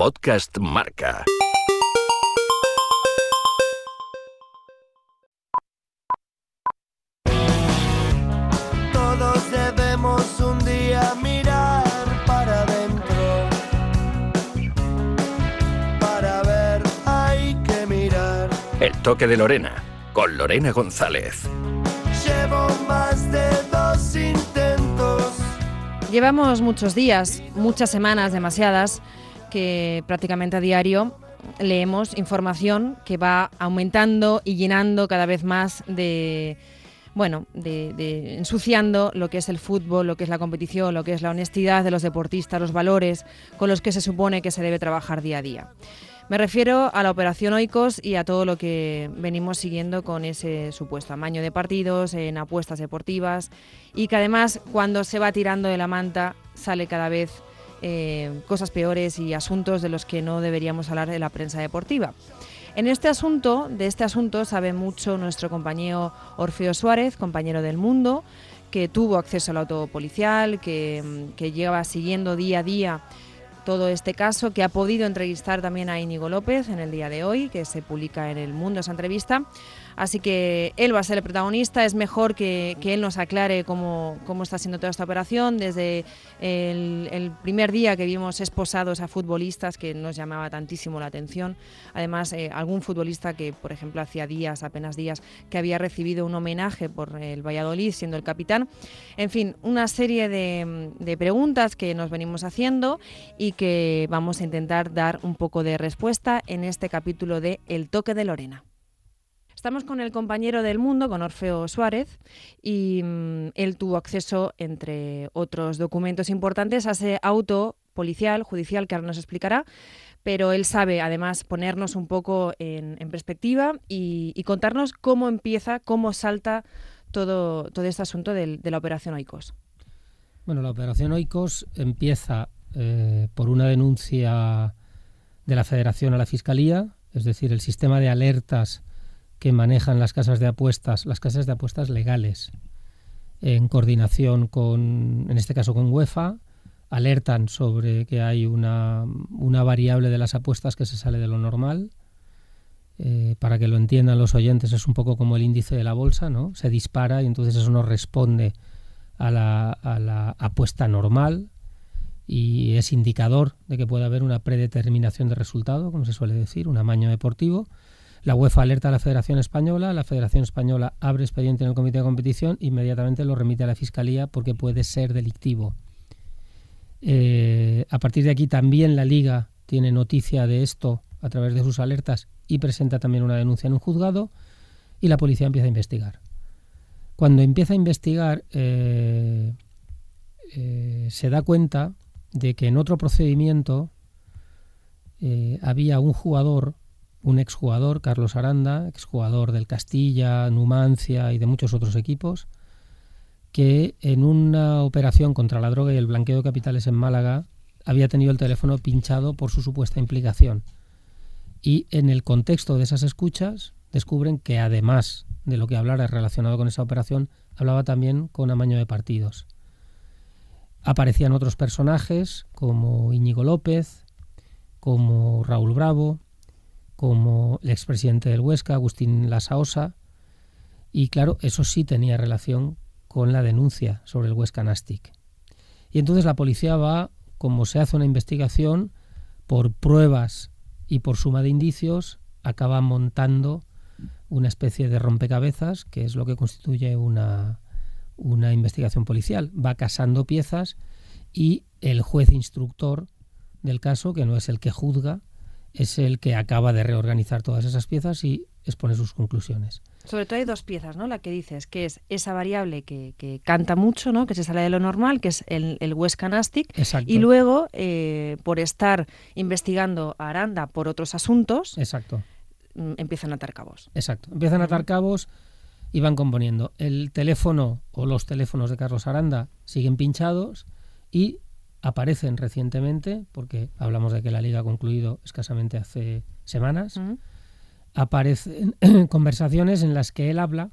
Podcast Marca. Todos debemos un día mirar para adentro. Para ver hay que mirar. El toque de Lorena, con Lorena González. Llevo más de dos intentos. Llevamos muchos días, muchas semanas, demasiadas, que prácticamente a diario leemos información que va aumentando y llenando cada vez más de bueno, de, de, ensuciando lo que es el fútbol, lo que es la competición, lo que es la honestidad de los deportistas, los valores con los que se supone que se debe trabajar día a día. Me refiero a la operación Oikos y a todo lo que venimos siguiendo con ese supuesto amaño de partidos, en apuestas deportivas y que además cuando se va tirando de la manta sale cada vez eh, cosas peores y asuntos de los que no deberíamos hablar de la prensa deportiva. En este asunto, de este asunto sabe mucho nuestro compañero Orfeo Suárez, compañero del Mundo, que tuvo acceso al auto policial, que, que lleva siguiendo día a día todo este caso, que ha podido entrevistar también a Íñigo López en el día de hoy, que se publica en El Mundo esa entrevista. Así que él va a ser el protagonista, es mejor que, que él nos aclare cómo, cómo, está siendo toda esta operación, desde el, primer día que vimos esposados a futbolistas, que nos llamaba tantísimo la atención, además eh, algún futbolista que, por ejemplo, hacía días, apenas días, que había recibido un homenaje por el Valladolid, siendo el capitán, en fin, una serie de, de preguntas que nos venimos haciendo y que vamos a intentar dar un poco de respuesta en este capítulo de El toque de Lorena. Estamos con el compañero del mundo, con Orfeo Suárez, y mmm, él tuvo acceso, entre otros documentos importantes, a ese auto policial, judicial, que ahora nos explicará, pero él sabe además ponernos un poco en, perspectiva y, contarnos cómo empieza, cómo salta todo, todo este asunto de, de la operación Oikos. Bueno, la operación Oikos empieza eh, por una denuncia de la Federación a la Fiscalía, es decir, el sistema de alertas que manejan las casas de apuestas, las casas de apuestas legales, en coordinación con, en este caso con UEFA, alertan sobre que hay una, una variable de las apuestas que se sale de lo normal. Eh, para que lo entiendan los oyentes, es un poco como el índice de la bolsa, ¿no? Se dispara y entonces eso no responde a la, a la apuesta normal y es indicador de que puede haber una predeterminación de resultado, como se suele decir, un amaño deportivo. La UEFA alerta a la Federación Española, la Federación Española abre expediente en el Comité de Competición, inmediatamente lo remite a la Fiscalía porque puede ser delictivo. Eh, a partir de aquí también la Liga tiene noticia de esto a través de sus alertas y presenta también una denuncia en un juzgado y la policía empieza a investigar. Cuando empieza a investigar eh, eh, se da cuenta de que en otro procedimiento había un jugador un exjugador, Carlos Aranda, exjugador del Castilla, Numancia y de muchos otros equipos, que en una operación contra la droga y el blanqueo de capitales en Málaga había tenido el teléfono pinchado por su supuesta implicación. Y en el contexto de esas escuchas descubren que además de lo que hablara relacionado con esa operación, hablaba también con amaño de partidos. Aparecían otros personajes como Íñigo López, como Raúl Bravo, como el expresidente del Huesca, Agustín Lasaosa, y claro, eso sí tenía relación con la denuncia sobre el Huesca Nastic. Y entonces la policía va, como se hace una investigación, por pruebas y por suma de indicios, acaba montando una especie de rompecabezas, que es lo que constituye una, una investigación policial. Va casando piezas y el juez instructor del caso, que no es el que juzga, es el que acaba de reorganizar todas esas piezas y expone sus conclusiones. Sobre todo hay dos piezas, ¿no? La que dices, que es esa variable que, que canta mucho, ¿no? Que se sale de lo normal, que es el, el Huesca Nastic. Exacto. Y luego, eh, por estar investigando a Aranda por otros asuntos, Exacto. Mm, empiezan a atar cabos. Exacto. Empiezan a atar cabos y van componiendo. El teléfono o los teléfonos de Carlos Aranda siguen pinchados y aparecen recientemente, porque hablamos de que la liga ha concluido escasamente hace semanas, uh -huh. aparecen conversaciones en las que él habla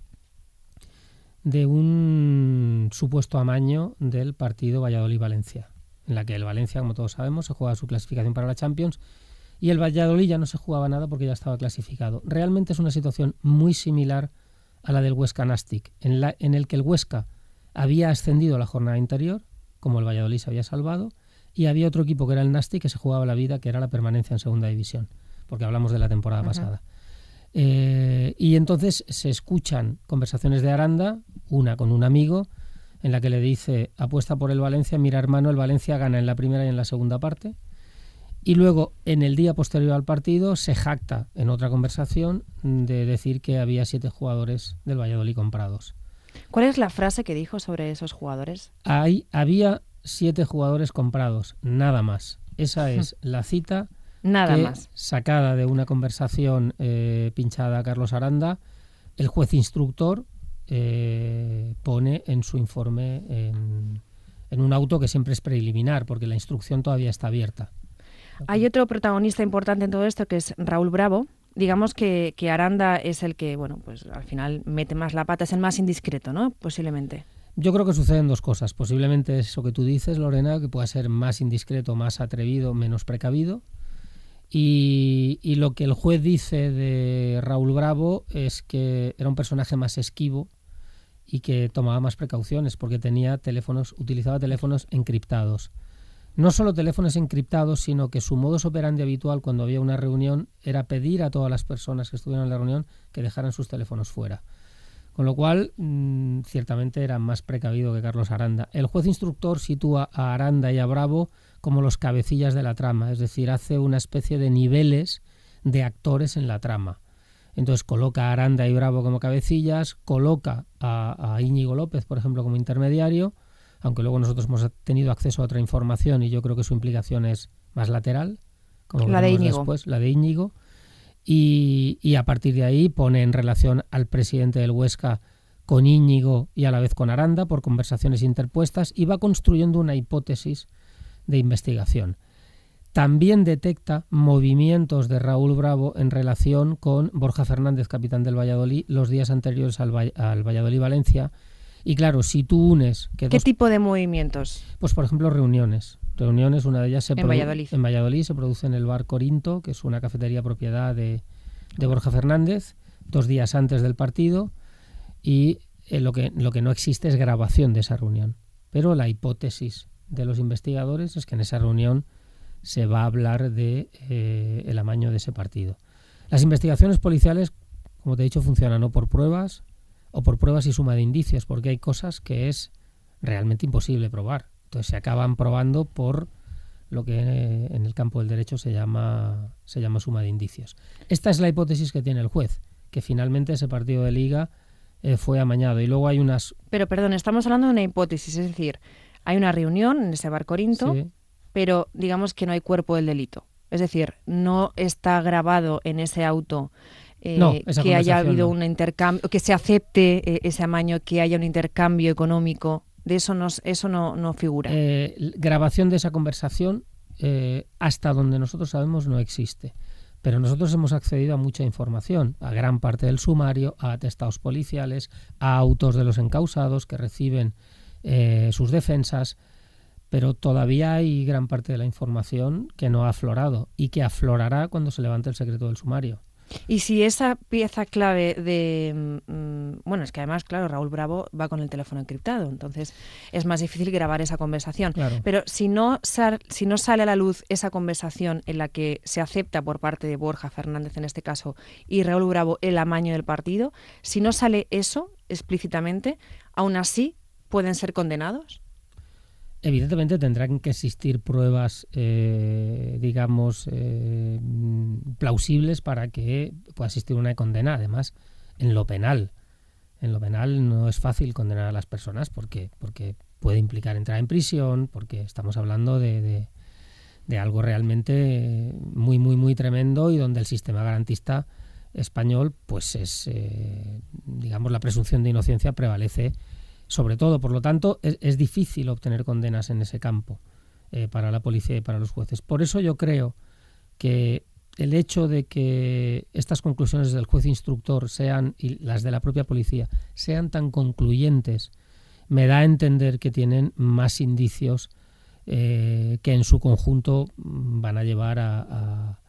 de un supuesto amaño del partido Valladolid-Valencia. en la que el Valencia, como todos sabemos, se juega su clasificación para la Champions y el Valladolid ya no se jugaba nada porque ya estaba clasificado. Realmente es una situación muy similar a la del Huesca Nastic, en, la, en el que el Huesca había ascendido la jornada interior, como el Valladolid se había salvado, y había otro equipo que era el Nastic que se jugaba la vida, que era la permanencia en segunda división, porque hablamos de la temporada pasada. Eh, y entonces se escuchan conversaciones de Aranda, una con un amigo, en la que le dice, apuesta por el Valencia, mira hermano, el Valencia gana en la primera y en la segunda parte. Y luego, en el día posterior al partido, se jacta en otra conversación de decir que había siete jugadores del Valladolid comprados. ¿Cuál es la frase que dijo sobre esos jugadores? Hay, había siete jugadores comprados, nada más. Esa es la cita Nada más. sacada de una conversación eh, pinchada a Carlos Aranda. El juez instructor eh, pone en su informe en, en un auto que siempre es preliminar, porque la instrucción todavía está abierta. Hay otro protagonista importante en todo esto que es Raúl Bravo. Digamos que, que, Aranda es el que, bueno, pues al final mete más la pata, es el más indiscreto, ¿no? Posiblemente. Yo creo que suceden dos cosas. Posiblemente eso que tú dices, Lorena, que pueda ser más indiscreto, más atrevido, menos precavido. Y, y, lo que el juez dice de Raúl Bravo es que era un personaje más esquivo y que tomaba más precauciones porque tenía teléfonos, utilizaba teléfonos encriptados. No solo teléfonos encriptados, sino que su modus operandi habitual cuando había una reunión era pedir a todas las personas que estuvieran en la reunión que dejaran sus teléfonos fuera. Con lo cual, mmm, ciertamente era más precavido que Carlos Aranda. El juez instructor sitúa a Aranda y a Bravo como los cabecillas de la trama, es decir, hace una especie de niveles de actores en la trama. Entonces coloca a Aranda y Bravo como cabecillas, coloca a, a Íñigo López, por ejemplo, como intermediario, aunque luego nosotros hemos tenido acceso a otra información y yo creo que su implicación es más lateral, como la de Íñigo. después, la de Íñigo. Y, y, a partir de ahí pone en relación al presidente del Huesca con Íñigo y a la vez con Aranda por conversaciones interpuestas y va construyendo una hipótesis de investigación. También detecta movimientos de Raúl Bravo en relación con Borja Fernández, capitán del Valladolid, los días anteriores al, al Valladolid-Valencia. Y claro, si tú unes... Que ¿Qué dos, tipo de movimientos? Pues por ejemplo reuniones. Reuniones, una de ellas se en Valladolid. en Valladolid se produce en el bar Corinto, que es una cafetería propiedad de, de Borja Fernández, dos días antes del partido, y eh, lo, que, lo que no existe es grabación de esa reunión. Pero la hipótesis de los investigadores es que en esa reunión se va a hablar de eh, el amaño de ese partido. Las investigaciones policiales, como te he dicho, funcionan o por pruebas o por pruebas y suma de indicios, porque hay cosas que es realmente imposible probar. Entonces se acaban probando por lo que eh, en el campo del derecho se llama, se llama suma de indicios. Esta es la hipótesis que tiene el juez, que finalmente ese partido de liga eh, fue amañado. Y luego hay unas... Pero perdón, estamos hablando de una hipótesis, es decir, hay una reunión en ese bar Corinto, sí. pero digamos que no hay cuerpo del delito. Es decir, no está grabado en ese auto eh, no, que haya habido no. un intercambio, que se acepte eh, ese amaño, que haya un intercambio económico. De eso no, eso no, no figura. Eh, grabación de esa conversación, eh, hasta donde nosotros sabemos, no existe. Pero nosotros hemos accedido a mucha información, a gran parte del sumario, a atestados policiales, a autos de los encausados que reciben eh, sus defensas, pero todavía hay gran parte de la información que no ha aflorado y que aflorará cuando se levante el secreto del sumario. Y si esa pieza clave de... Mmm, bueno, es que además, claro, Raúl Bravo va con el teléfono encriptado, entonces es más difícil grabar esa conversación. Claro. Pero si no, sal, si no sale a la luz esa conversación en la que se acepta por parte de Borja Fernández en este caso y Raúl Bravo el amaño del partido, si no sale eso explícitamente, aún así pueden ser condenados. Evidentemente tendrán que existir pruebas, eh, digamos, eh, plausibles para que pueda existir una condena. Además, en lo penal, en lo penal no es fácil condenar a las personas porque, porque puede implicar entrar en prisión, porque estamos hablando de, de, algo realmente muy, muy, muy tremendo y donde el sistema garantista español, pues es, eh, digamos, la presunción de inocencia prevalece sobre todo. Por lo tanto, es, difícil obtener condenas en ese campo eh, para la policía y para los jueces. Por eso yo creo que el hecho de que estas conclusiones del juez instructor sean, y las de la propia policía, sean tan concluyentes, me da a entender que tienen más indicios eh, que en su conjunto mm, van a llevar a,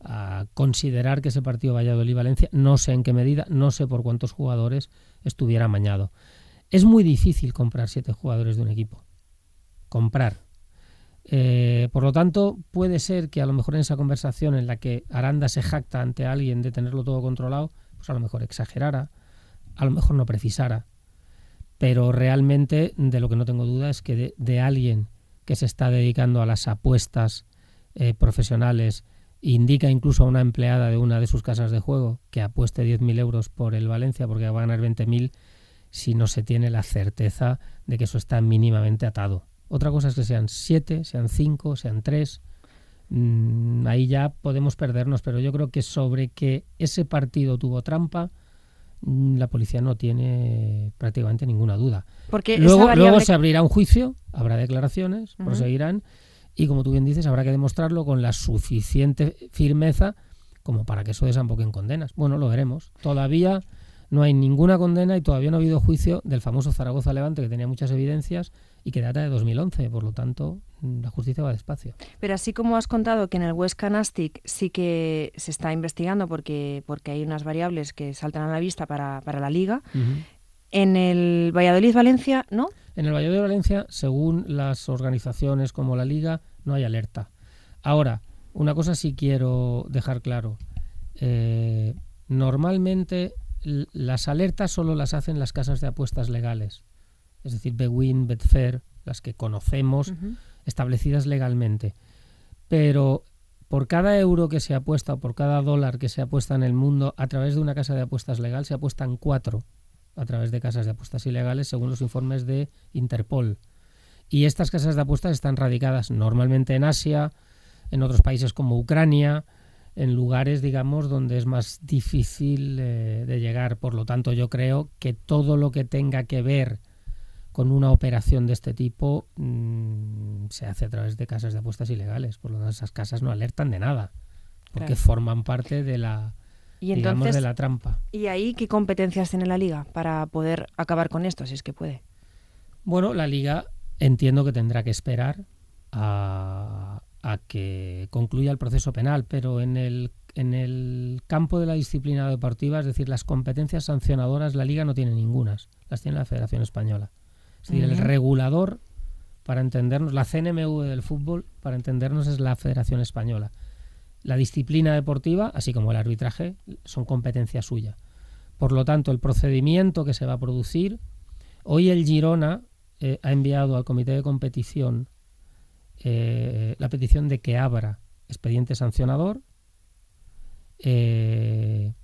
a considerar que ese partido Valladolid-Valencia, no sé en qué medida, no sé por cuántos jugadores estuviera amañado. Es muy difícil comprar siete jugadores de un equipo. Comprar. Eh, por lo tanto, puede ser que a lo mejor en esa conversación en la que Aranda se jacta ante alguien de tenerlo todo controlado, pues a lo mejor exagerara, a lo mejor no precisara. Pero realmente de lo que no tengo duda es que de, alguien que se está dedicando a las apuestas eh, profesionales, indica incluso a una empleada de una de sus casas de juego que apueste 10.000 euros por el Valencia porque va a ganar 20.000 si no se tiene la certeza de que eso está mínimamente atado. Otra cosa es que sean 7, sean 5, sean 3. Mm, ahí ya podemos perdernos, pero yo creo que sobre que ese partido tuvo trampa, mm, la policía no tiene prácticamente ninguna duda. Porque luego, luego se abrirá un juicio, habrá declaraciones, proseguirán y como tú bien dices, habrá que demostrarlo con la suficiente firmeza como para que eso desemboque en condenas. Bueno, lo veremos. Todavía no hay ninguna condena y todavía no ha habido juicio del famoso Zaragoza Levante que tenía muchas evidencias y que data de 2011, por lo tanto la justicia va despacio. Pero así como has contado que en el West Canastic sí que se está investigando porque, porque hay unas variables que saltan a la vista para, la liga, en el Valladolid-Valencia, ¿no? En el Valladolid-Valencia, según las organizaciones como la Liga, no hay alerta. Ahora, una cosa sí quiero dejar claro. Eh, normalmente las alertas solo las hacen las casas de apuestas legales, es decir, Bewin, Betfair, las que conocemos, establecidas legalmente. Pero por cada euro que se apuesta o por cada dólar que se apuesta en el mundo a través de una casa de apuestas legal se apuestan cuatro a través de casas de apuestas ilegales, según los informes de Interpol. Y estas casas de apuestas están radicadas normalmente en Asia, en otros países como Ucrania, en lugares, digamos, donde es más difícil eh, de llegar. Por lo tanto, yo creo que todo lo que tenga que ver con una operación de este tipo mm, se hace a través de casas de apuestas ilegales. Por lo tanto, esas casas no alertan de nada, porque forman parte de la, ¿Y entonces, de la trampa. ¿Y ahí qué competencias tiene la liga para poder acabar con esto, si es que puede? Bueno, la liga entiendo que tendrá que esperar a, que concluya el proceso penal, pero en el, en el campo de la disciplina deportiva, es decir, las competencias sancionadoras, la liga no tiene ningunas, las tiene la Federación Española. Es decir, el regulador, para entendernos, la CNMV del fútbol, para entendernos, es la Federación Española. La disciplina deportiva, así como el arbitraje, son competencia suya. Por lo tanto, el procedimiento que se va a producir, hoy el Girona eh, ha enviado al comité de competición eh, la petición de que abra expediente sancionador eh,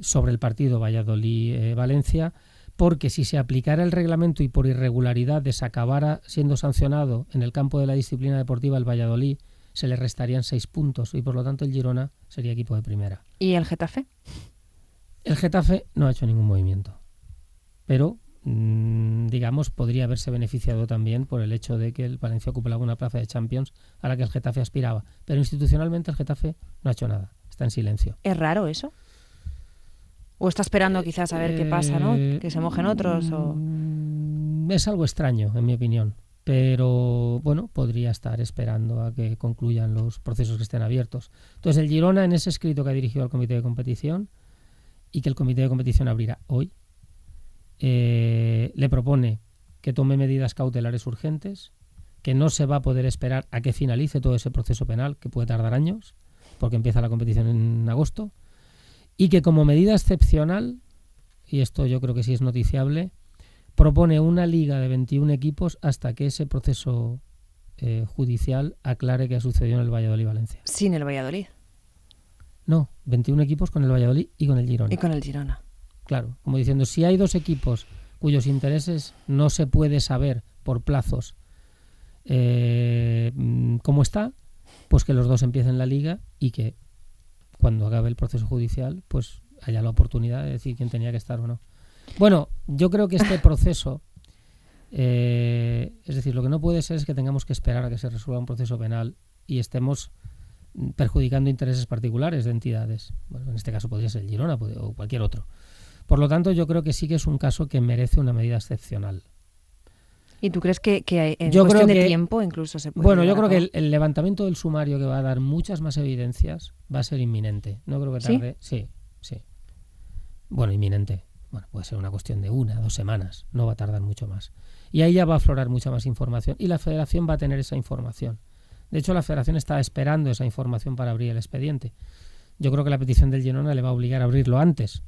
sobre el partido Valladolid-Valencia, porque si se aplicara el reglamento y por irregularidad desacabara siendo sancionado en el campo de la disciplina deportiva el Valladolid, se le restarían seis puntos y por lo tanto el Girona sería equipo de primera. ¿Y el Getafe? El Getafe no ha hecho ningún movimiento, pero digamos podría haberse beneficiado también por el hecho de que el Valencia ocupe alguna plaza de Champions a la que el Getafe aspiraba, pero institucionalmente el Getafe no ha hecho nada, está en silencio. ¿Es raro eso? ¿O está esperando quizás a ver qué pasa, ¿no? Eh, que se mojen otros o... Mm, es algo extraño, en mi opinión pero bueno, podría estar esperando a que concluyan los procesos que estén abiertos. Entonces, el Girona, en ese escrito que ha dirigido al comité de competición y que el comité de competición abrirá hoy, eh, le propone que tome medidas cautelares urgentes, que no se va a poder esperar a que finalice todo ese proceso penal, que puede tardar años, porque empieza la competición en agosto, y que como medida excepcional, y esto yo creo que sí es noticiable, propone una liga de 21 equipos hasta que ese proceso eh, judicial aclare qué ha sucedido en el Valladolid-Valencia. Sin el Valladolid. No, 21 equipos con el Valladolid y con el Girona. Y con el Girona. Claro, como diciendo, si hay dos equipos cuyos intereses no se puede saber por plazos eh, cómo está, pues que los dos empiecen la liga y que cuando acabe el proceso judicial, pues haya la oportunidad de decir quién tenía que estar o no. Bueno, yo creo que este proceso, eh, es decir, lo que no puede ser es que tengamos que esperar a que se resuelva un proceso penal y estemos perjudicando intereses particulares de entidades. Bueno, en este caso podría ser el Girona o cualquier otro. Por lo tanto, yo creo que sí que es un caso que merece una medida excepcional. ¿Y tú crees que, que en yo cuestión de tiempo incluso se puede Bueno, yo creo que el, levantamiento del sumario que va a dar muchas más evidencias va a ser inminente. No creo que tarde. Sí, sí. sí. Bueno, inminente. Bueno, puede ser una cuestión de una, dos semanas. No va a tardar mucho más. Y ahí ya va a aflorar mucha más información. Y la federación va a tener esa información. De hecho, la federación está esperando esa información para abrir el expediente. Yo creo que la petición del Girona le va a obligar a abrirlo antes.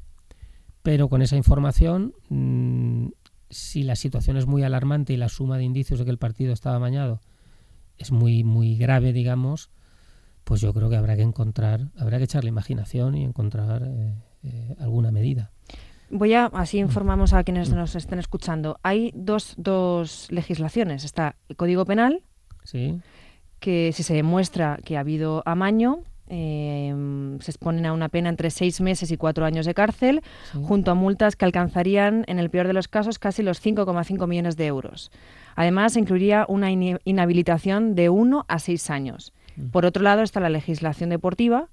Pero con esa información, mm, si la situación es muy alarmante y la suma de indicios de que el partido estaba amañado es muy, muy grave, digamos, pues yo creo que habrá que encontrar, habrá que echar la imaginación y encontrar eh, eh, alguna medida. Voy a, así informamos a quienes nos estén escuchando. Hay dos, dos legislaciones. Está el Código Penal, sí que si se demuestra que ha habido amaño, em, se exponen a una pena entre seis meses y cuatro años de cárcel, junto a multas que alcanzarían, en el peor de los casos, casi los 5,5 millones de euros. Además, incluiría una inhabilitación de uno a seis años. Mm. Por otro lado está la legislación deportiva,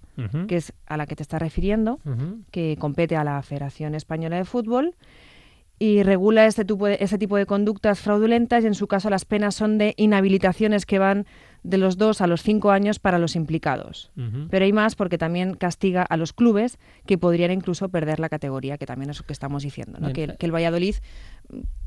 que es a la que te estás refiriendo, que compete a la Federación Española de Fútbol y regula este tipo, de, este tipo de conductas fraudulentas y en su caso las penas son de inhabilitaciones que van de los dos a los cinco años para los implicados. Pero hay más porque también castiga a los clubes que podrían incluso perder la categoría, que también es lo que estamos diciendo, que, el Valladolid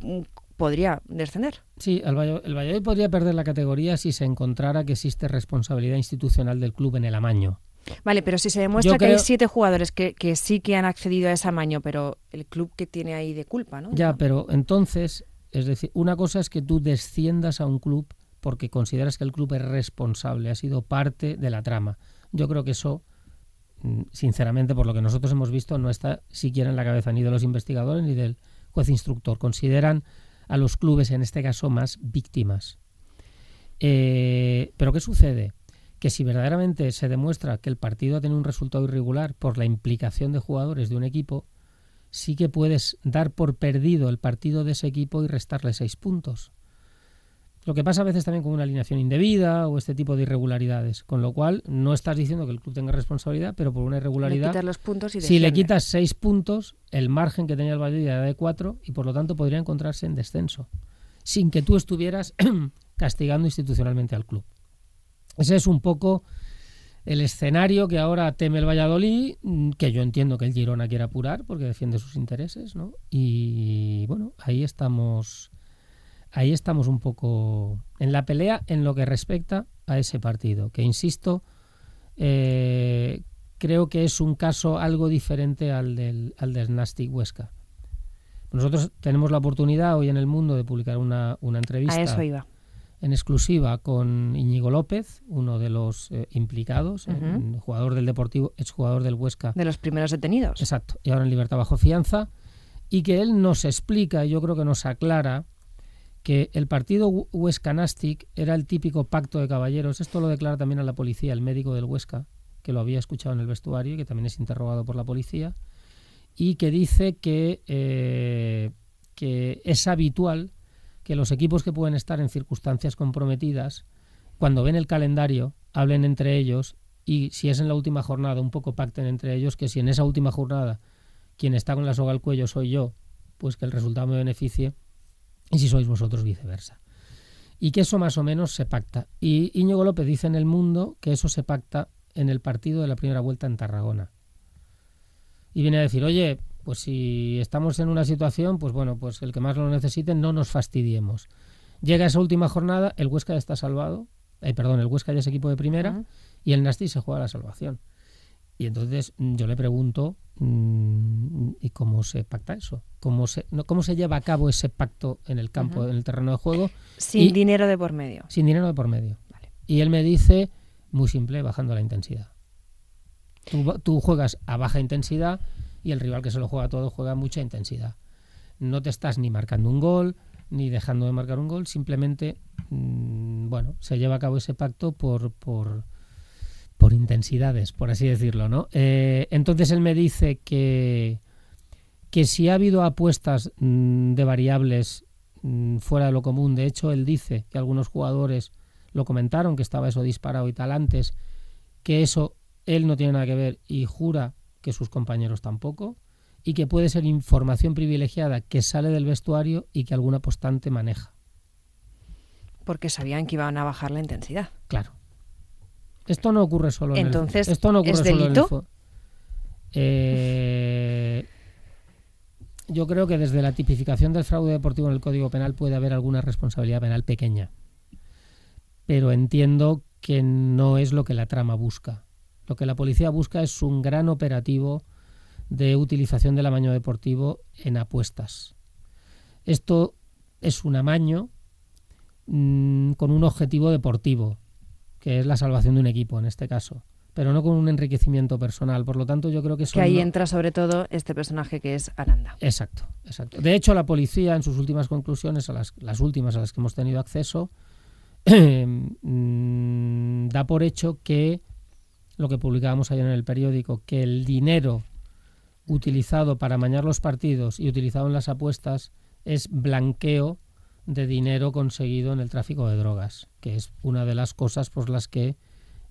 mm, podría descender. Sí, el Valladolid, podría perder la categoría si se encontrara que existe responsabilidad institucional del club en el amaño. Vale, pero si se demuestra que hay siete jugadores que, que, sí que han accedido a ese amaño, pero el club que tiene ahí de culpa, ¿no? Ya, pero entonces, es decir, una cosa es que tú desciendas a un club porque consideras que el club es responsable, ha sido parte de la trama. Yo creo que eso, mm, sinceramente, por lo que nosotros hemos visto, no está siquiera en la cabeza ni de los investigadores ni del juez instructor. Consideran a los clubes, en este caso, más víctimas. Eh, pero ¿qué sucede? Que si verdaderamente se demuestra que el partido ha tenido un resultado irregular por la implicación de jugadores de un equipo, sí que puedes dar por perdido el partido de ese equipo y restarle seis puntos. Lo que pasa a veces también con una alineación indebida o este tipo de irregularidades, con lo cual no estás diciendo que el club tenga responsabilidad, pero por una irregularidad, los puntos si le quitas seis puntos, el margen que tenía el Valladolid era de cuatro y por lo tanto podría encontrarse en descenso, sin que tú estuvieras castigando institucionalmente al club. Ese es un poco el escenario que ahora teme el Valladolid, mm, que yo entiendo que el Girona quiere apurar porque defiende sus intereses, ¿no? Y bueno, ahí estamos ahí estamos un poco en la pelea en lo que respecta a ese partido, que insisto, eh, creo que es un caso algo diferente al del, al del Huesca. Nosotros tenemos la oportunidad hoy en el mundo de publicar una, entrevista en exclusiva con Íñigo López, uno de los eh, implicados, jugador del Deportivo, exjugador del Huesca. De los primeros detenidos. Exacto, y ahora en libertad bajo fianza, y que él nos explica, yo creo que nos aclara, que el partido Huesca Nastic era el típico pacto de caballeros. Esto lo declara también a la policía, el médico del Huesca, que lo había escuchado en el vestuario y que también es interrogado por la policía, y que dice que, eh, que es habitual que los equipos que pueden estar en circunstancias comprometidas, cuando ven el calendario, hablen entre ellos y si es en la última jornada, un poco pacten entre ellos que si en esa última jornada quien está con la soga al cuello soy yo, pues que el resultado me beneficie y si sois vosotros viceversa. Y que eso más o menos se pacta. Y Íñigo López dice en El Mundo que eso se pacta en el partido de la primera vuelta en Tarragona. Y viene a decir, oye, pues si estamos en una situación, pues bueno, pues el que más lo necesite, no nos fastidiemos. Llega esa última jornada, el Huesca ya está salvado, eh, perdón, el Huesca ya es equipo de primera y el Nasti se juega la salvación. Y entonces mm, yo le pregunto, mm, ¿y cómo se pacta eso? ¿Cómo se, ¿Cómo se lleva a cabo ese pacto en el campo, en el terreno de juego? Sin dinero de por medio. Sin dinero de por medio. Y él me dice, muy simple, bajando la intensidad. Tú, tú, juegas a baja intensidad y el rival que se lo juega todo juega a mucha intensidad. No te estás ni marcando un gol, ni dejando de marcar un gol, simplemente, mm, bueno, se lleva a cabo ese pacto por, por por intensidades, por así decirlo, ¿no? Eh, entonces él me dice que, que si ha habido apuestas mm, de variables mm, fuera de lo común, de hecho él dice que algunos jugadores lo comentaron, que estaba eso disparado y tal antes, que eso él no tiene nada que ver y jura que sus compañeros tampoco, y que puede ser información privilegiada que sale del vestuario y que algún apostante maneja. Porque sabían que iban a bajar la intensidad. Claro. Esto no ocurre solo Entonces, en el Esto no ocurre ¿es solo en el delito? Eh, yo creo que desde la tipificación del fraude deportivo en el Código Penal puede haber alguna responsabilidad penal pequeña. Pero entiendo que no es lo que la trama busca. Lo que la policía busca es un gran operativo de utilización del amaño deportivo en apuestas. Esto es un amaño mm, con un objetivo deportivo, que es la salvación de un equipo en este caso, pero no con un enriquecimiento personal. Por lo tanto, yo creo que eso Que ahí no- entra sobre todo este personaje que es Aranda. Exacto, exacto. De hecho, la policía en sus últimas conclusiones, a las, las últimas a las que hemos tenido acceso, mm, da por hecho que lo que publicábamos ayer en el periódico, que el dinero utilizado para amañar los partidos y utilizado en las apuestas es blanqueo de dinero conseguido en el tráfico de drogas, que es una de las cosas por las que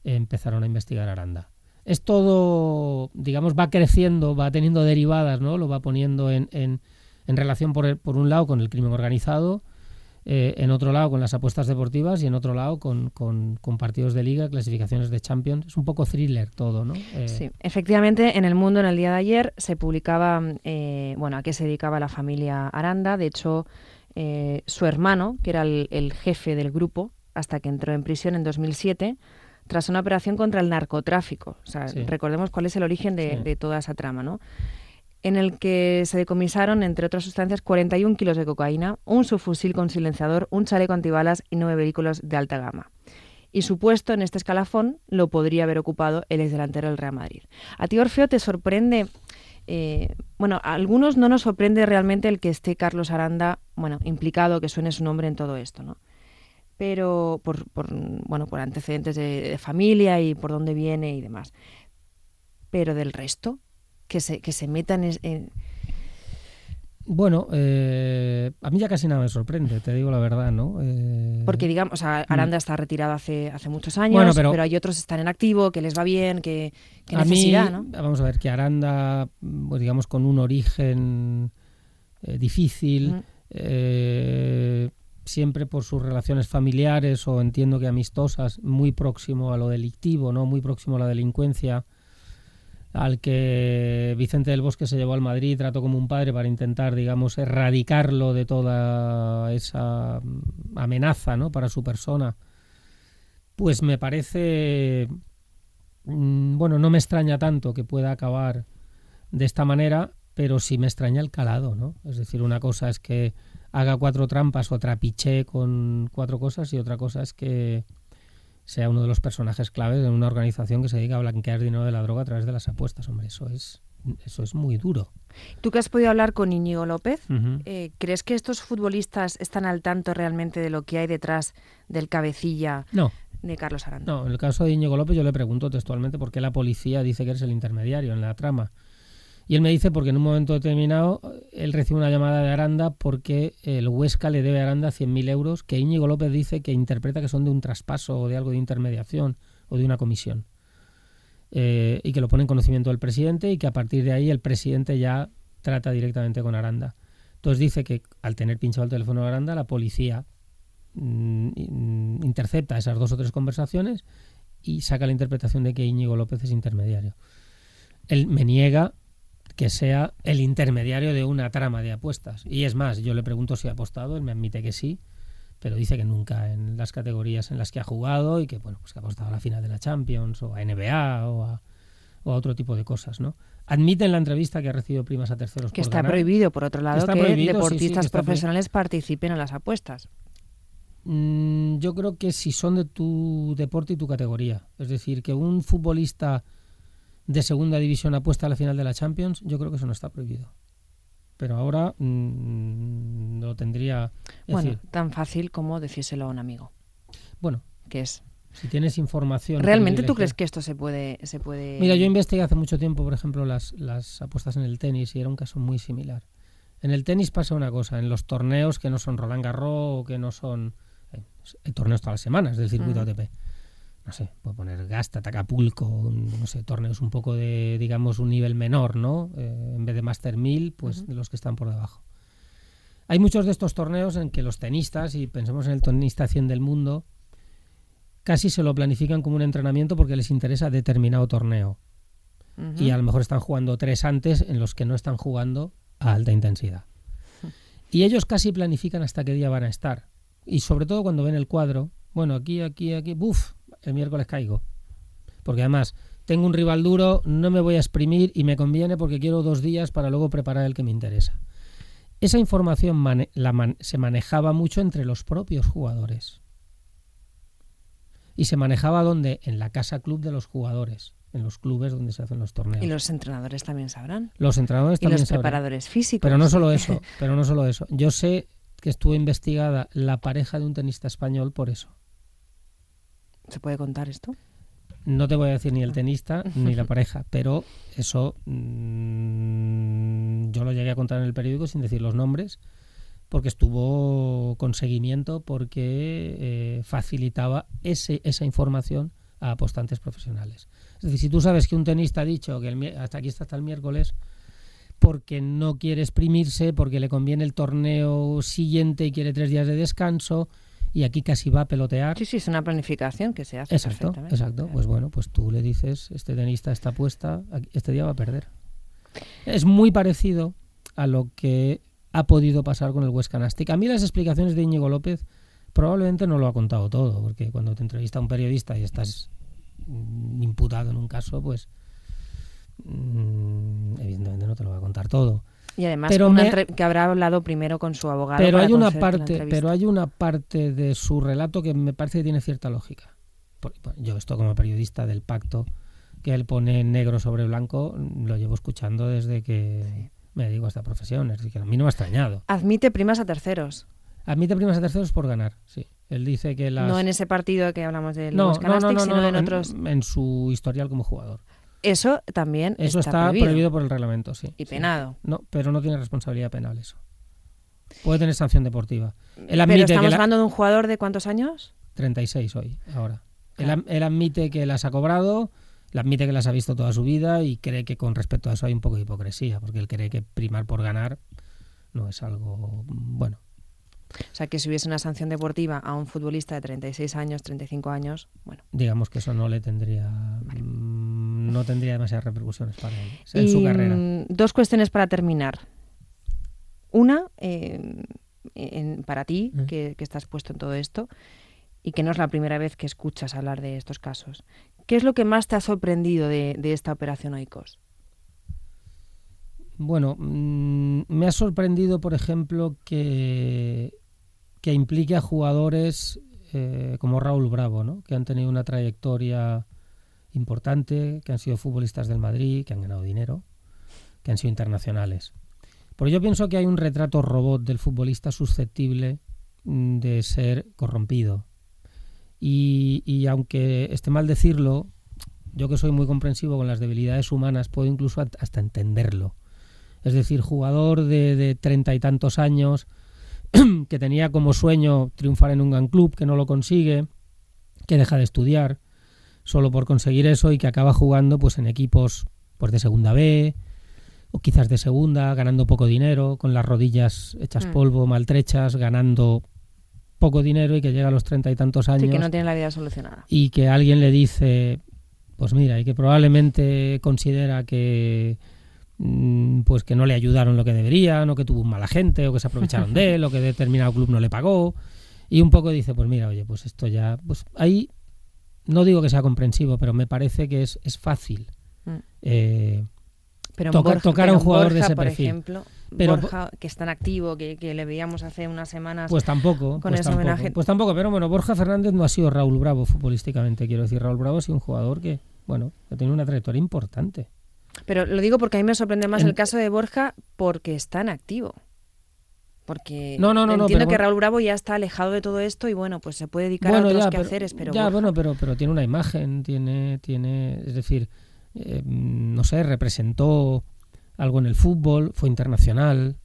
empezaron a investigar Aranda. Es todo, digamos, va creciendo, va teniendo derivadas, ¿no? Lo va poniendo en, en, en relación, por, el- por un lado, con el crimen organizado, eh, en otro lado con las apuestas deportivas y en otro lado con, con- con partidos de liga, clasificaciones de Champions. Es un poco thriller todo, ¿no? Eh, Sí, efectivamente, en el mundo en el día de ayer se publicaba, eh, bueno, a qué se dedicaba la familia Aranda. De hecho, eh, su hermano, que era el, el jefe del grupo, hasta que entró en prisión en 2007, tras una operación contra el narcotráfico. O sea, Sí. recordemos cuál es el origen de, Sí. de toda esa trama, ¿no? En el que se decomisaron, entre otras sustancias, 41 kilos de cocaína, un subfusil con silenciador, un chaleco antibalas y nueve vehículos de alta gama. Y su puesto en este escalafón lo podría haber ocupado el exdelantero del Real Madrid. A ti, Orfeo, te sorprende, eh, bueno, a algunos no nos sorprende realmente el que esté Carlos Aranda, bueno, implicado, que suene su nombre en todo esto, ¿no? Pero por, por, bueno, por antecedentes de, familia y por dónde viene y demás. Pero del resto, que se, que se metan en- Bueno, eh, a mí ya casi nada me sorprende, te digo la verdad, ¿no? Eh, Porque, digamos, o sea, Aranda está retirado hace, hace muchos años, Bueno, pero, pero- hay otros que están en activo, que les va bien, que, que a mí, necesidad, ¿no? Vamos a ver, que Aranda, pues digamos, con un origen eh, difícil, Mm. eh, siempre por sus relaciones familiares o entiendo que amistosas, muy próximo a lo delictivo, ¿no? Muy próximo a la delincuencia, al que Vicente del Bosque se llevó al Madrid, trató como un padre para intentar, digamos, erradicarlo de toda esa mm, amenaza, ¿no? Para su persona. Pues me parece, mm, bueno, no me extraña tanto que pueda acabar de esta manera, pero sí me extraña el calado, ¿no? Es decir, una cosa es que haga cuatro trampas o trapiche con cuatro cosas y otra cosa es que sea uno de los personajes claves de una organización que se dedica a blanquear dinero de la droga a través de las apuestas. Hombre, eso es, eso es muy duro. Tú que has podido hablar con Íñigo López, eh, ¿crees que estos futbolistas están al tanto realmente de lo que hay detrás del cabecilla No, de Carlos Aranda? no, en el caso de Íñigo López yo le pregunto textualmente por qué la policía dice que eres el intermediario en la trama. Y él me dice porque en un momento determinado él recibe una llamada de Aranda porque el Huesca le debe a Aranda 100.000 euros que Íñigo López dice que interpreta que son de un traspaso o de algo de intermediación o de una comisión. Eh, y que lo pone en conocimiento del presidente y que a partir de ahí el presidente ya trata directamente con Aranda. Entonces dice que al tener pinchado el teléfono de Aranda, la policía mm, in- intercepta esas dos o tres conversaciones y saca la interpretación de que Íñigo López es intermediario. Él me niega que sea el intermediario de una trama de apuestas. Y es más, yo le pregunto si ha apostado, él me admite que sí, pero dice que nunca en las categorías en las que ha jugado y que bueno, pues que ha apostado a la final de la Champions o a NBA o a, o a otro tipo de cosas, ¿no? Admite en la entrevista que ha recibido primas a terceros que por está ganar. prohibido, por otro lado, que prohibido, sí, sí, deportistas que profesionales participen en las apuestas. Mm, yo creo que si son de tu deporte y tu categoría. Es decir, que un futbolista de segunda división apuesta a la final de la Champions, yo creo que eso no está prohibido. Pero ahora mm, lo tendría. Bueno, decir, tan fácil como decírselo a un amigo, bueno, que es. si tienes información. ¿Realmente tú crees que esto se puede, se puede... Mira, yo investigué hace mucho tiempo, por ejemplo, las, las apuestas en el tenis y era un caso muy similar. En el tenis pasa una cosa, en los torneos que no son Roland Garros o que no son... eh, Hay torneos todas las semanas del circuito Ujú. ATP. No sé, puedo poner Gasta, Acapulco, no sé, torneos un poco de, digamos, un nivel menor, ¿no? Eh, en vez de Master 1000, pues de los que están por debajo. Hay muchos de estos torneos en que los tenistas, y pensemos en el tenista 100 del mundo, casi se lo planifican como un entrenamiento porque les interesa determinado torneo. Y a lo mejor están jugando tres antes en los que no están jugando a alta intensidad. Y ellos casi planifican hasta qué día van a estar. Y sobre todo cuando ven el cuadro, bueno, aquí, aquí, aquí, buf, el miércoles caigo. Porque además tengo un rival duro, no me voy a exprimir y me conviene porque quiero dos días para luego preparar el que me interesa. Esa información se manejaba mucho entre los propios jugadores. Y se manejaba donde? En la casa club de los jugadores, en los clubes donde se hacen los torneos. Y los entrenadores también sabrán. Los entrenadores y también los preparadores físicos. Pero no solo eso, pero no solo eso. Yo sé que estuvo investigada la pareja de un tenista español por eso. ¿Se puede contar esto? No te voy a decir ni el tenista ni la pareja, pero eso mmm, yo lo llegué a contar en el periódico sin decir los nombres, porque estuvo con seguimiento, porque eh, facilitaba ese, esa información a apostantes profesionales. Es decir, si tú sabes que un tenista ha dicho que el, hasta aquí está hasta el miércoles, porque no quiere exprimirse, porque le conviene el torneo siguiente y quiere tres días de descanso, y aquí casi va a pelotear. Sí, sí, es una planificación que se hace. Exacto, exacto. Pues bueno, pues tú le dices, este tenista está puesta, este día va a perder. Es muy parecido a lo que ha podido pasar con el Huesca Nastic. A mí las explicaciones de Íñigo López probablemente no lo ha contado todo, porque cuando te entrevista un periodista y estás mm, imputado en un caso, pues mm, evidentemente no te lo va a contar todo. Y además que habrá hablado primero con su abogado. Pero hay una parte, pero hay una parte de su relato que me parece que tiene cierta lógica. Yo esto como periodista del pacto que él pone negro sobre blanco lo llevo escuchando desde que me dedico a esta profesión. Es decir, que a mí no me ha extrañado. Admite primas a terceros. Admite primas a terceros por ganar, sí. Él dice que las... No en ese partido que hablamos del no, no, no, sino en otros... En, su historial como jugador. Eso también Eso está, prohibido. por el reglamento, sí. Y penado. No, pero no tiene responsabilidad penal eso. Puede tener sanción deportiva. Él admite pero estamos hablando de un jugador de cuántos años? 36 hoy, ahora. Él, admite que las ha cobrado, él admite que las ha visto toda su vida y cree que con respecto a eso hay un poco de hipocresía, porque él cree que primar por ganar no es algo bueno. O sea, que si hubiese una sanción deportiva a un futbolista de 36 años, 35 años, bueno. Digamos que eso no le tendría mm, no tendría demasiadas repercusiones para él en su carrera. Mm, dos cuestiones para terminar. Una, eh, para ti, que, estás puesto en todo esto, y que no es la primera vez que escuchas hablar de estos casos. ¿Qué es lo que más te ha sorprendido de, esta operación OICOS? Bueno, mm, me ha sorprendido, por ejemplo, que que implique a jugadores eh, como Raúl Bravo, ¿no? que han tenido una trayectoria importante, que han sido futbolistas del Madrid, que han ganado dinero, que han sido internacionales. Pero yo pienso que hay un retrato robot del futbolista susceptible mm, de ser corrompido. Y, y, aunque esté mal decirlo, yo que soy muy comprensivo con las debilidades humanas, puedo incluso hasta entenderlo. Es decir, jugador de treinta y tantos años, que tenía como sueño triunfar en un gran club, que no lo consigue, que deja de estudiar solo por conseguir eso y que acaba jugando pues en equipos pues de segunda B o quizás de segunda, ganando poco dinero, con las rodillas hechas mm. polvo, maltrechas, ganando poco dinero y que llega a los treinta y tantos años. que no tiene la vida solucionada. Y que alguien le dice, pues mira, y que probablemente considera que pues que no le ayudaron lo que deberían, o que tuvo un mal agente, o que se aprovecharon de él, o que determinado club no le pagó. Y un poco dice, pues mira, oye, pues esto ya, pues ahí no digo que sea comprensivo, pero me parece que es, es fácil mm. eh, pero tocar a un jugador de ese por perfil. Ejemplo, pero, Borja, que es tan activo, que, le veíamos hace unas semanas. Pues tampoco. Con pues ese homenaje. Pues tampoco, pero bueno, Borja Fernández no ha sido Raúl Bravo futbolísticamente, quiero decir. Raúl Bravo ha sido un jugador que, bueno, ha tenido una trayectoria importante. Pero lo digo porque a mí me sorprende más el caso de Borja porque está en activo. Porque no, no, no, entiendo que Raúl Bravo ya está alejado de todo esto y bueno, pues se puede dedicar a otros quehaceres, pero ya, bueno, pero pero tiene una imagen, tiene tiene, es decir, eh, no sé, representó algo en el fútbol, fue internacional.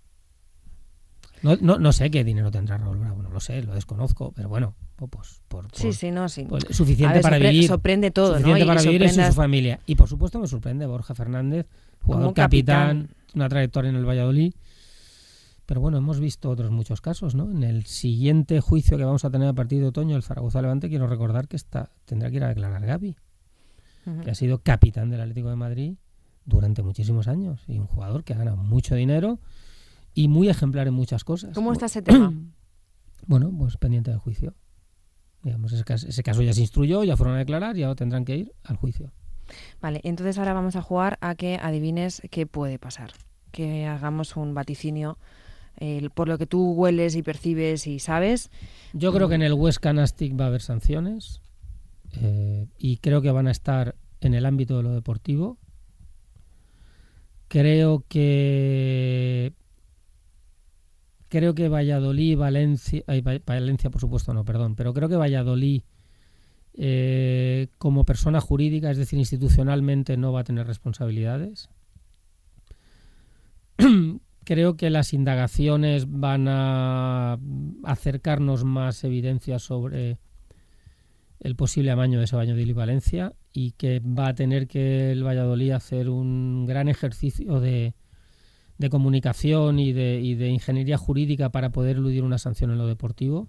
No, no, no sé qué dinero tendrá Raúl Bravo, no lo sé, lo desconozco, pero bueno, pues, por, sí, sí, no, sí. Pues, suficiente para vivir. Sorprende todo, suficiente ¿no? para vivir y su familia. Y por supuesto me sorprende Borja Fernández, jugador capitán, una trayectoria en el Valladolid. Pero bueno, hemos visto otros muchos casos, ¿no? En el siguiente juicio que vamos a tener a partir de otoño, el Zaragoza Levante, quiero recordar que está, tendrá que ir a declarar Gaby, que ha sido capitán del Atlético de Madrid durante muchísimos años y un jugador que ha ganado mucho dinero y muy ejemplar en muchas cosas. ¿Cómo está ese tema? Bueno, pues pendiente del juicio. Digamos, ese caso, ese caso ya se instruyó, ya fueron a declarar y ahora tendrán que ir al juicio. Vale, entonces ahora vamos a jugar a que adivines qué puede pasar. Que hagamos un vaticinio eh, por lo que tú hueles y percibes y sabes. Yo creo que en el Huesca Nastic va a haber sanciones eh, y creo que van a estar en el ámbito de lo deportivo. Creo que creo que Valladolid, Valencia, Valencia por supuesto no, perdón, pero creo que Valladolid eh, como persona jurídica, es decir, institucionalmente no va a tener responsabilidades. creo que las indagaciones van a acercarnos más evidencias sobre el posible amaño de ese baño de Ili Valencia y que va a tener que el Valladolid hacer un gran ejercicio de, de comunicación y de, y de ingeniería jurídica para poder eludir una sanción en lo deportivo.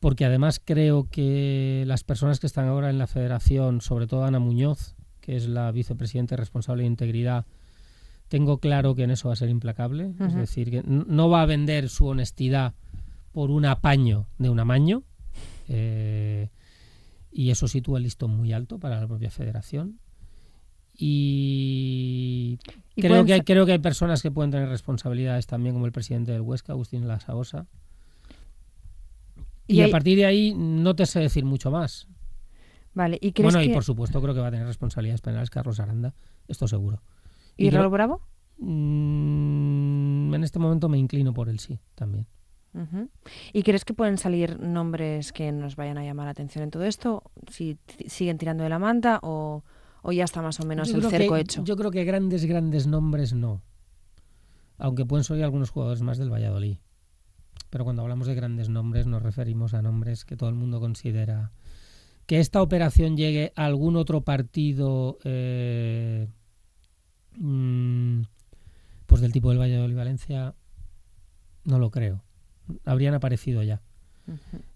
Porque además creo que las personas que están ahora en la federación, sobre todo Ana Muñoz, que es la vicepresidenta responsable de integridad, tengo claro que en eso va a ser implacable. Es decir, que no va a vender su honestidad por un apaño de un amaño. eh, y eso sitúa el listón muy alto para la propia federación. Y, Y creo, que hay, creo que hay personas que pueden tener responsabilidades también, como el presidente del Huesca, Agustín Lasaosa. Y Y, a partir de ahí no te sé decir mucho más. Vale, ¿y crees Bueno, y por supuesto creo que va a tener responsabilidades penales Carlos Aranda, esto seguro. ¿Y creo- Raúl Bravo? Mm, en este momento me inclino por el sí también. ¿Y crees que pueden salir nombres que nos vayan a llamar la atención en todo esto? ¿Si siguen tirando de la manta o, o ya está más o menos Yo el cerco que- hecho? Yo creo que grandes, grandes nombres no. Aunque pueden salir algunos jugadores más del Valladolid. Pero cuando hablamos de grandes nombres nos referimos a nombres que todo el mundo considera. Que esta operación llegue a algún otro partido eh, mm, pues del tipo del Valladolid Valencia, no lo creo. Habrían aparecido ya.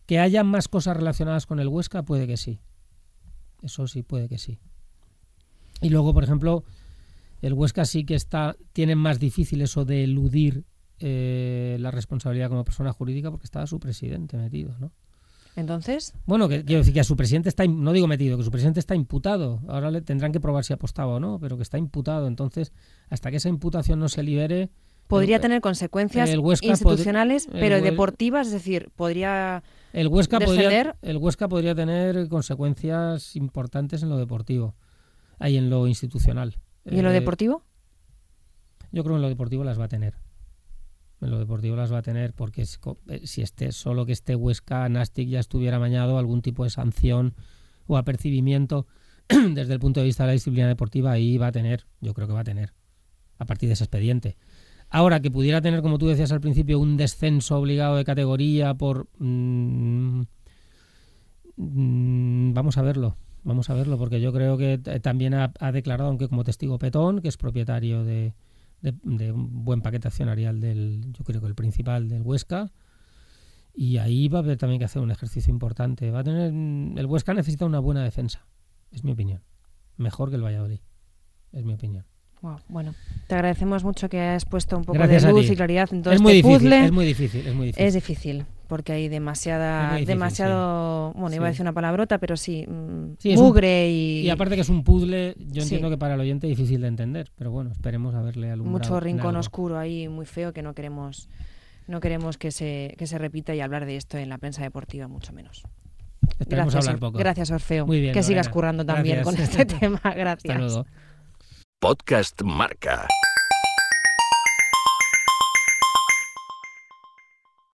Que haya más cosas relacionadas con el Huesca, puede que sí. Eso sí, puede que sí. Y luego, por ejemplo, el Huesca sí que está, tiene más difícil eso de eludir eh, la responsabilidad como persona jurídica porque estaba su presidente metido, ¿no? Entonces, Bueno, que, quiero decir que a su presidente está, no digo metido, que su presidente está imputado. Ahora le tendrán que probar si apostaba o no, pero que está imputado. Entonces, hasta que esa imputación no se libere, podría el- tener consecuencias institucionales, el pero deportivas, es decir, podría... El Huesca, podría, el Huesca podría tener consecuencias importantes en lo deportivo, ahí en lo institucional. ¿Y en lo Eh, deportivo? Yo creo que en lo deportivo las va a tener. En lo deportivo las va a tener porque eh, si este solo que este Huesca Nastic ya estuviera mañado algún tipo de sanción o apercibimiento desde el punto de vista de la disciplina deportiva ahí va a tener, yo creo que va a tener a partir de ese expediente. Ahora que pudiera tener, como tú decías al principio, un descenso obligado de categoría por mm, mm, vamos a verlo, vamos a verlo porque yo creo que también ha, ha declarado, aunque como testigo Petón, que es propietario de, de, de un buen paquete accionarial del, yo creo que el principal del Huesca. Y ahí va a haber también que hacer un ejercicio importante. Va a tener el Huesca necesita una buena defensa, es mi opinión. Mejor que el Valladolid, es mi opinión. Wow, bueno, te agradecemos mucho que hayas puesto un poco Gracias de luz y claridad en todo es este muy difícil, puzzle. es muy difícil, es muy difícil. Es difícil, porque hay demasiada, difícil, demasiado, bueno, iba a decir una palabrota, pero sí, mm, Sí, un- mugre y, Y aparte que es un puzzle, yo Sí. entiendo que para el oyente es difícil de entender, pero bueno, esperemos haberle alumbrado. mucho rincón algo. oscuro ahí muy feo que no queremos no queremos que se, que se repita y hablar de esto en la prensa deportiva, mucho menos. Esperemos gracias, hablar poco. gracias Orfeo. Muy bien, que sigas currando también Gracias. con este tema. Gracias. Hasta luego. Podcast Marca.